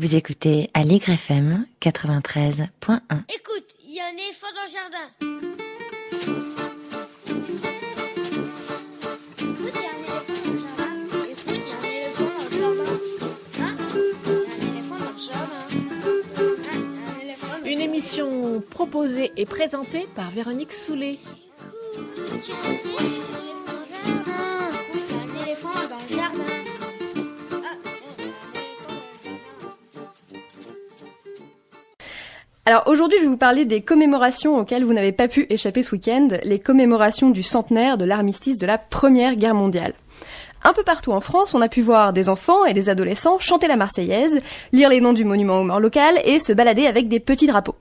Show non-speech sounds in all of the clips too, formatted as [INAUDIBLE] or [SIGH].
Vous écoutez Allegre FM 93.1. Écoute, il y a un éléphant dans le jardin. Écoute, il y a un éléphant dans le jardin. Écoute, il y a un éléphant dans le jardin. Hein un éléphant dans le jardin. Hein Il y a un éléphant dans Une émission proposée et présentée par Véronique Soulet. Écoute, Alors aujourd'hui, je vais vous parler des commémorations auxquelles vous n'avez pas pu échapper ce week-end, les commémorations du centenaire de l'armistice de la Première Guerre mondiale. Un peu partout en France, on a pu voir des enfants et des adolescents chanter la Marseillaise, lire les noms du monument aux morts local et se balader avec des petits drapeaux.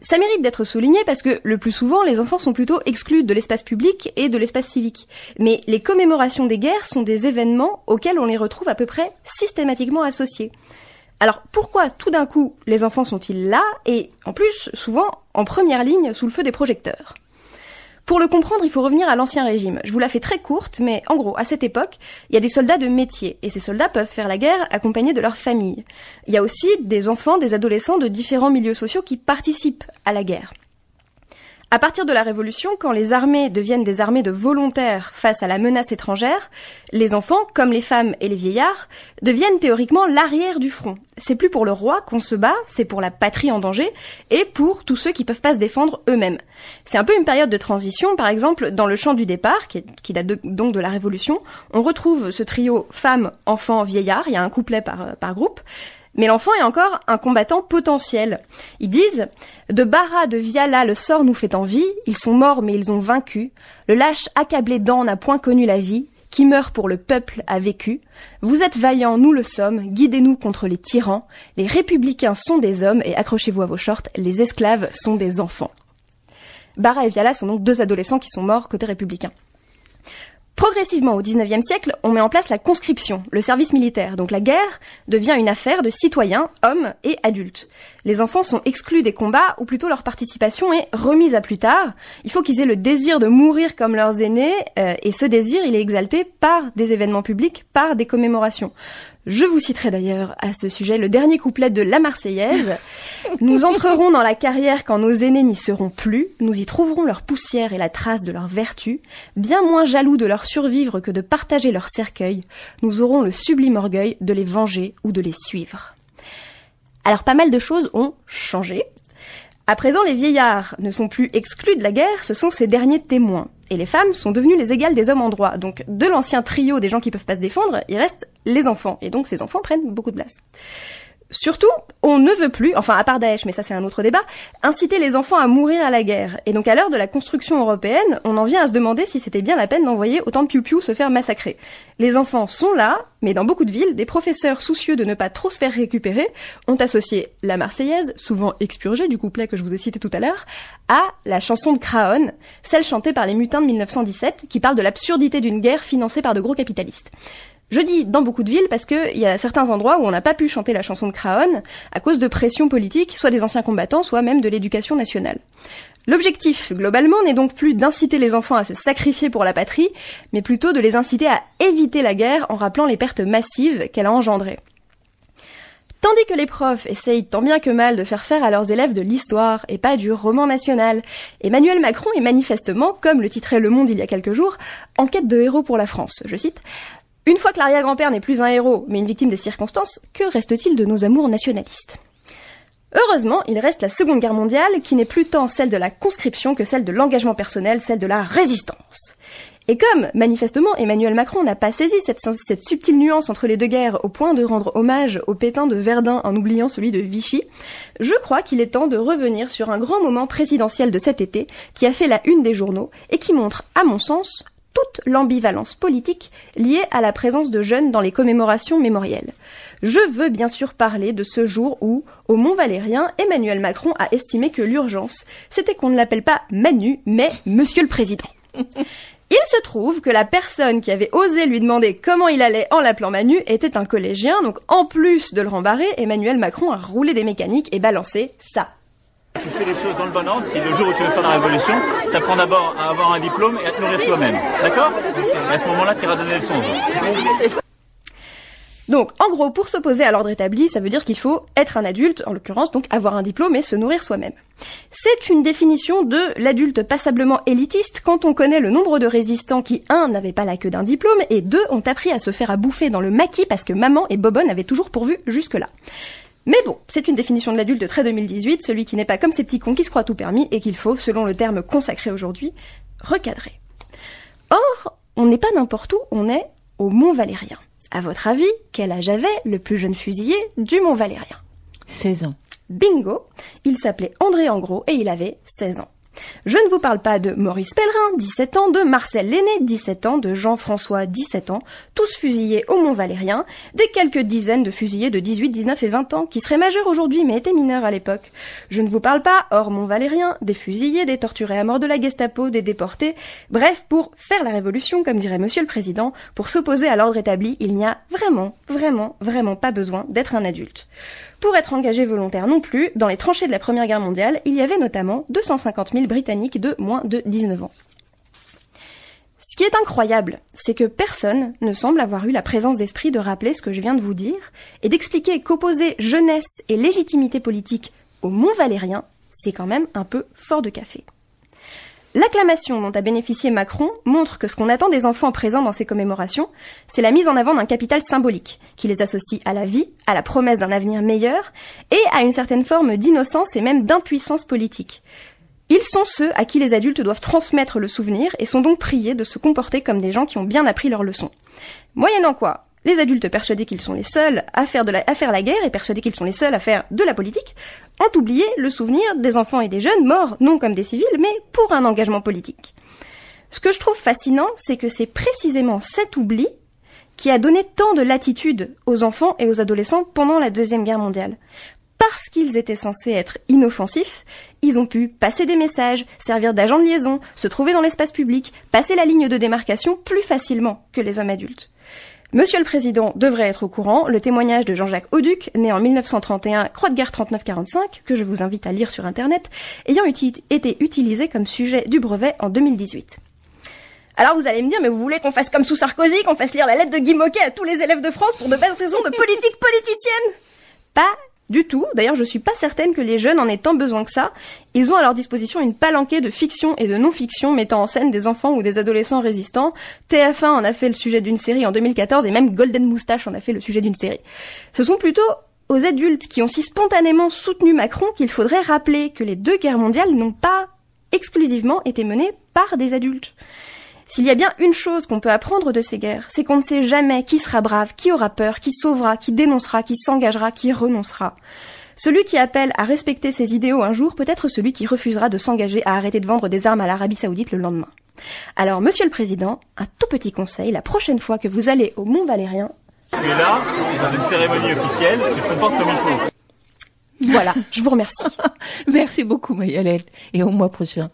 Ça mérite d'être souligné parce que le plus souvent, les enfants sont plutôt exclus de l'espace public et de l'espace civique. Mais les commémorations des guerres sont des événements auxquels on les retrouve à peu près systématiquement associés. Alors pourquoi tout d'un coup les enfants sont-ils là et en plus souvent en première ligne sous le feu des projecteurs? Pour le comprendre, il faut revenir à l'ancien régime. Je vous la fais très courte, mais en gros, à cette époque, il y a des soldats de métier et ces soldats peuvent faire la guerre accompagnés de leur famille. Il y a aussi des enfants, des adolescents de différents milieux sociaux qui participent à la guerre. À partir de la Révolution, quand les armées deviennent des armées de volontaires face à la menace étrangère, les enfants, comme les femmes et les vieillards, deviennent théoriquement l'arrière du front. C'est plus pour le roi qu'on se bat, c'est pour la patrie en danger et pour tous ceux qui peuvent pas se défendre eux-mêmes. C'est un peu une période de transition, par exemple, dans le chant du départ, qui, date donc de la Révolution, on retrouve ce trio femmes, enfants, vieillards, il y a un couplet par, par groupe, mais l'enfant est encore un combattant potentiel. Ils disent De Bara, de Viala, le sort nous fait envie. Ils sont morts, mais ils ont vaincu. Le lâche accablé d'an n'a point connu la vie. Qui meurt pour le peuple a vécu. Vous êtes vaillants, nous le sommes. Guidez-nous contre les tyrans. Les républicains sont des hommes, et accrochez-vous à vos shorts, les esclaves sont des enfants. Bara et Viala sont donc deux adolescents qui sont morts côté républicain. Progressivement, au XIXe siècle, on met en place la conscription, le service militaire. Donc la guerre devient une affaire de citoyens, hommes et adultes. Les enfants sont exclus des combats, ou plutôt leur participation est remise à plus tard. Il faut qu'ils aient le désir de mourir comme leurs aînés, euh, et ce désir, il est exalté par des événements publics, par des commémorations. Je vous citerai d'ailleurs à ce sujet le dernier couplet de La Marseillaise. [LAUGHS] Nous entrerons dans la carrière quand nos aînés n'y seront plus, nous y trouverons leur poussière et la trace de leur vertu, bien moins jaloux de leur survivre que de partager leur cercueil, nous aurons le sublime orgueil de les venger ou de les suivre. Alors pas mal de choses ont changé. À présent, les vieillards ne sont plus exclus de la guerre, ce sont ces derniers témoins. Et les femmes sont devenues les égales des hommes en droit. Donc, de l'ancien trio des gens qui peuvent pas se défendre, il reste les enfants. Et donc, ces enfants prennent beaucoup de place. Surtout, on ne veut plus, enfin à part Daesh, mais ça c'est un autre débat, inciter les enfants à mourir à la guerre. Et donc à l'heure de la construction européenne, on en vient à se demander si c'était bien la peine d'envoyer autant de piou-piou se faire massacrer. Les enfants sont là, mais dans beaucoup de villes, des professeurs soucieux de ne pas trop se faire récupérer ont associé la Marseillaise, souvent expurgée du couplet que je vous ai cité tout à l'heure, à la chanson de Craon, celle chantée par les mutins de 1917, qui parle de l'absurdité d'une guerre financée par de gros capitalistes. Je dis dans beaucoup de villes parce qu'il y a certains endroits où on n'a pas pu chanter la chanson de Craon à cause de pression politique, soit des anciens combattants, soit même de l'éducation nationale. L'objectif, globalement, n'est donc plus d'inciter les enfants à se sacrifier pour la patrie, mais plutôt de les inciter à éviter la guerre en rappelant les pertes massives qu'elle a engendrées. Tandis que les profs essayent tant bien que mal de faire faire à leurs élèves de l'histoire et pas du roman national, Emmanuel Macron est manifestement, comme le titrait Le Monde il y a quelques jours, en quête de héros pour la France. Je cite Une fois que l'arrière-grand-père n'est plus un héros, mais une victime des circonstances, que reste-t-il de nos amours nationalistes? Heureusement, il reste la Seconde Guerre mondiale, qui n'est plus tant celle de la conscription que celle de l'engagement personnel, celle de la résistance. Et comme, manifestement, Emmanuel Macron n'a pas saisi cette, subtile nuance entre les deux guerres au point de rendre hommage au pétain de Verdun en oubliant celui de Vichy, je crois qu'il est temps de revenir sur un grand moment présidentiel de cet été qui a fait la une des journaux et qui montre, à mon sens, toute l'ambivalence politique liée à la présence de jeunes dans les commémorations mémorielles. Je veux bien sûr parler de ce jour où, au Mont Valérien, Emmanuel Macron a estimé que l'urgence, c'était qu'on ne l'appelle pas Manu, mais Monsieur le Président. [LAUGHS] Il se trouve que la personne qui avait osé lui demander comment il allait en l'appelant Manu était un collégien, donc en plus de le rembarrer, Emmanuel Macron a roulé des mécaniques et balancé ça. Tu fais les choses dans le bon ordre. Si le jour où tu veux faire la révolution, tu apprends d'abord à avoir un diplôme et à te nourrir toi-même. D'accord à ce moment-là, tu iras donner aux autres. Donc, en gros, pour s'opposer à l'ordre établi, ça veut dire qu'il faut être un adulte, en l'occurrence, donc avoir un diplôme et se nourrir soi-même. C'est une définition de l'adulte passablement élitiste quand on connaît le nombre de résistants qui, un, n'avaient pas la queue d'un diplôme, et deux, ont appris à se faire à bouffer dans le maquis parce que maman et Bobonne avaient toujours pourvu jusque-là. Mais bon, c'est une définition de l'adulte très 2018, celui qui n'est pas comme ces petits cons qui se croient tout permis et qu'il faut, selon le terme consacré aujourd'hui, recadrer. Or, on n'est pas n'importe où, on est au Mont Valérien. À votre avis, quel âge avait le plus jeune fusillé du Mont Valérien 16 ans. Bingo Il s'appelait André Engros et il avait 16 ans. Je ne vous parle pas de Maurice Pellerin, 17 ans, de Marcel Lenné, 17 ans, de Jean-François, 17 ans, tous fusillés au Mont Valérien, des quelques dizaines de fusillés de 18, 19 et 20 ans, qui seraient majeurs aujourd'hui mais étaient mineurs à l'époque. Je ne vous parle pas, hors Mont Valérien, des fusillés, des torturés à mort de la Gestapo, des déportés, bref, pour faire la révolution, comme dirait Monsieur le Président, pour s'opposer à l'ordre établi, il n'y a vraiment, vraiment, vraiment pas besoin d'être un adulte. Pour être engagé volontaire non plus, dans les tranchées de la Première Guerre mondiale, il y avait notamment 250 000 Britanniques de moins de 19 ans. Ce qui est incroyable, c'est que personne ne semble avoir eu la présence d'esprit de rappeler ce que je viens de vous dire et d'expliquer qu'opposer jeunesse et légitimité politique au Mont Valérien, c'est quand même un peu fort de café. L'acclamation dont a bénéficié Macron montre que ce qu'on attend des enfants présents dans ces commémorations, c'est la mise en avant d'un capital symbolique, qui les associe à la vie, à la promesse d'un avenir meilleur, et à une certaine forme d'innocence et même d'impuissance politique. Ils sont ceux à qui les adultes doivent transmettre le souvenir et sont donc priés de se comporter comme des gens qui ont bien appris leur leçon. Moyennant quoi, les adultes persuadés qu'ils sont les seuls à faire la guerre et persuadés qu'ils sont les seuls à faire de la politique, ont oublié le souvenir des enfants et des jeunes morts non comme des civils mais pour un engagement politique. Ce que je trouve fascinant, c'est que c'est précisément cet oubli qui a donné tant de latitude aux enfants et aux adolescents pendant la Deuxième Guerre mondiale. Parce qu'ils étaient censés être inoffensifs, ils ont pu passer des messages, servir d'agents de liaison, se trouver dans l'espace public, passer la ligne de démarcation plus facilement que les hommes adultes. Monsieur le Président devrait être au courant, le témoignage de Jean-Jacques Auduc, né en 1931, Croix de guerre 39-45, que je vous invite à lire sur Internet, ayant été utilisé comme sujet du brevet en 2018. Alors vous allez me dire, mais vous voulez qu'on fasse comme sous Sarkozy, qu'on fasse lire la lettre de Guy Moquet à tous les élèves de France pour de belles raisons de politique politicienne? Pas du tout. D'ailleurs, je suis pas certaine que les jeunes en aient tant besoin que ça. Ils ont à leur disposition une palanquée de fiction et de non-fiction mettant en scène des enfants ou des adolescents résistants. TF1 en a fait le sujet d'une série en 2014 et même Golden Moustache en a fait le sujet d'une série. Ce sont plutôt aux adultes qui ont si spontanément soutenu Macron qu'il faudrait rappeler que les deux guerres mondiales n'ont pas exclusivement été menées par des adultes. S'il y a bien une chose qu'on peut apprendre de ces guerres, c'est qu'on ne sait jamais qui sera brave, qui aura peur, qui sauvera, qui dénoncera, qui s'engagera, qui renoncera. Celui qui appelle à respecter ses idéaux un jour peut être celui qui refusera de s'engager à arrêter de vendre des armes à l'Arabie Saoudite le lendemain. Alors, Monsieur le Président, un tout petit conseil, la prochaine fois que vous allez au Mont Valérien, Tu es là, dans une cérémonie officielle, tu te comportes comme il faut. voilà, je vous remercie. [LAUGHS] Merci beaucoup, Mayalette. Et au mois prochain.